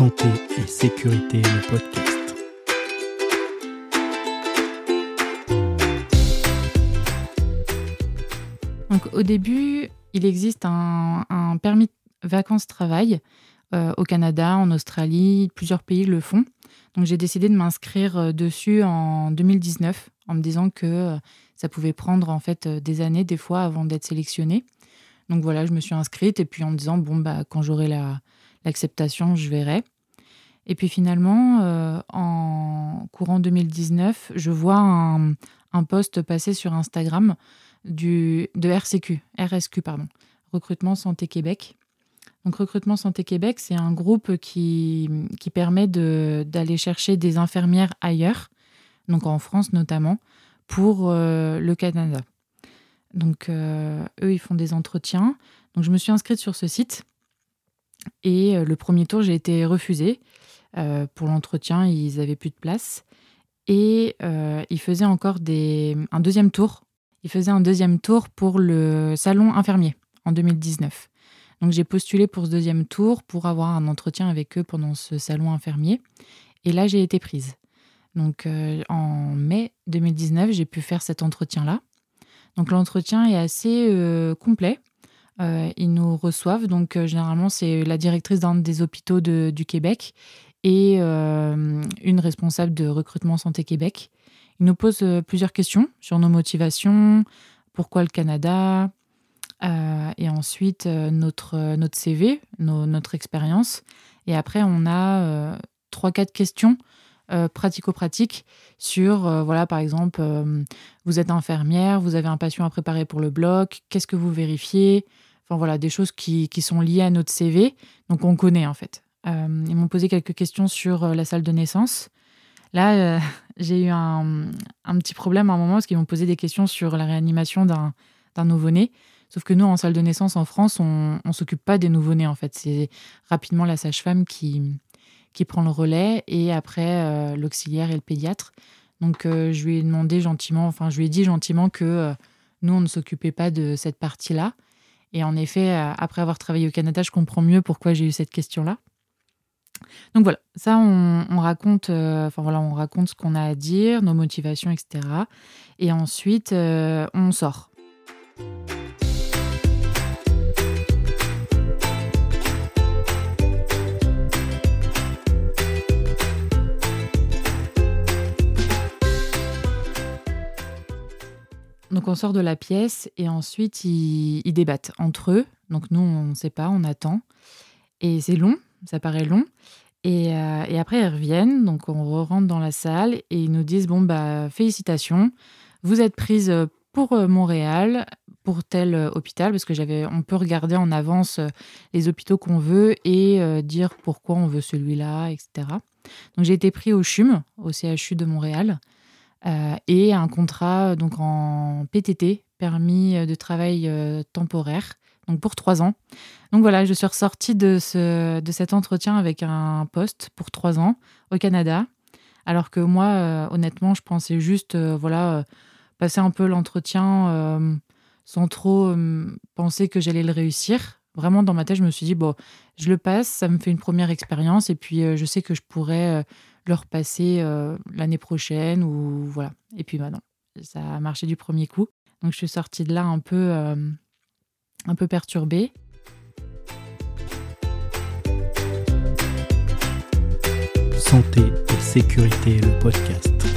Santé et sécurité, le podcast. Donc, au début, il existe un, un permis vacances-travail euh, au Canada, en Australie, plusieurs pays le font. Donc, j'ai décidé de m'inscrire euh, dessus en 2019 en me disant que euh, ça pouvait prendre en fait des années, des fois, avant d'être sélectionné. Donc voilà, je me suis inscrite et puis en me disant, bon, bah, quand j'aurai l'acceptation, je verrai. Et puis finalement, euh, en courant 2019, je vois un, post passer sur Instagram de RCQ, RSQ, pardon, Recrutement Santé Québec. Donc Recrutement Santé Québec, c'est un groupe qui, qui permet d'aller chercher des infirmières ailleurs, donc en France notamment, pour euh, le Canada. Donc, euh, eux, ils font des entretiens. Donc, je me suis inscrite sur ce site. Et euh, le premier tour, j'ai été refusée. Euh, pour l'entretien, ils n'avaient plus de place. Et ils faisaient encore des... un deuxième tour. Ils faisaient un deuxième tour pour le salon infirmier en 2019. Donc, j'ai postulé pour ce deuxième tour pour avoir un entretien avec eux pendant ce salon infirmier. Et là, j'ai été prise. Donc, en mai 2019, j'ai pu faire cet entretien-là. Donc l'entretien est assez euh, complet. Euh, ils nous reçoivent, donc euh, généralement c'est la directrice d'un des hôpitaux du Québec et une responsable de recrutement Santé Québec. Ils nous posent plusieurs questions sur nos motivations, pourquoi le Canada, et ensuite notre, notre CV, notre expérience. Et après, on a trois, quatre questions euh, pratico-pratique sur, euh, voilà, par exemple, euh, vous êtes infirmière, vous avez un patient à préparer pour le bloc, qu'est-ce que vous vérifiez Voilà, des choses qui, qui, sont liées à notre CV, donc on connaît en fait. ils m'ont posé quelques questions sur la salle de naissance. Là, j'ai eu un, un, petit problème à un moment parce qu'ils m'ont posé des questions sur la réanimation d'un nouveau-né. Sauf que nous, en salle de naissance en France, on ne s'occupe pas des nouveau-nés en fait. C'est rapidement la sage-femme qui, qui prend le relais et après euh, l'auxiliaire et le pédiatre. Donc euh, je lui ai demandé gentiment, enfin je lui ai dit gentiment que euh, nous on ne s'occupait pas de cette partie-là. Et en effet, après avoir travaillé au Canada, je comprends mieux pourquoi j'ai eu cette question-là. Donc voilà, ça on, raconte, enfin voilà, on raconte ce qu'on a à dire, nos motivations, etc. Et ensuite on sort. Donc on sort de la pièce et ensuite ils, débattent entre eux. Donc nous, on ne sait pas, on attend. Et c'est long, ça paraît long. Et, euh, après, ils reviennent, donc on rentre dans la salle et ils nous disent, bon, bah félicitations, vous êtes prise pour euh, Montréal, pour tel euh, hôpital, parce que j'avais, on peut regarder en avance les hôpitaux qu'on veut et dire pourquoi on veut celui-là, etc. Donc j'ai été pris au CHUM, au CHU de Montréal. Euh, et un contrat donc en PTT, permis de travail euh, temporaire, donc pour trois ans. Donc voilà, je suis ressortie de, ce, de cet entretien avec un poste pour trois ans au Canada, alors que moi, euh, honnêtement, je pensais juste, voilà, passer un peu l'entretien sans trop penser que j'allais le réussir. Vraiment, dans ma tête, je me suis dit, bon, je le passe, ça me fait une première expérience, et puis je sais que je pourrais le repasser euh, l'année prochaine ou voilà. Et puis bah, ça a marché du premier coup. Donc je suis sortie de là un peu, euh, un peu perturbée. Santé et sécurité, le podcast.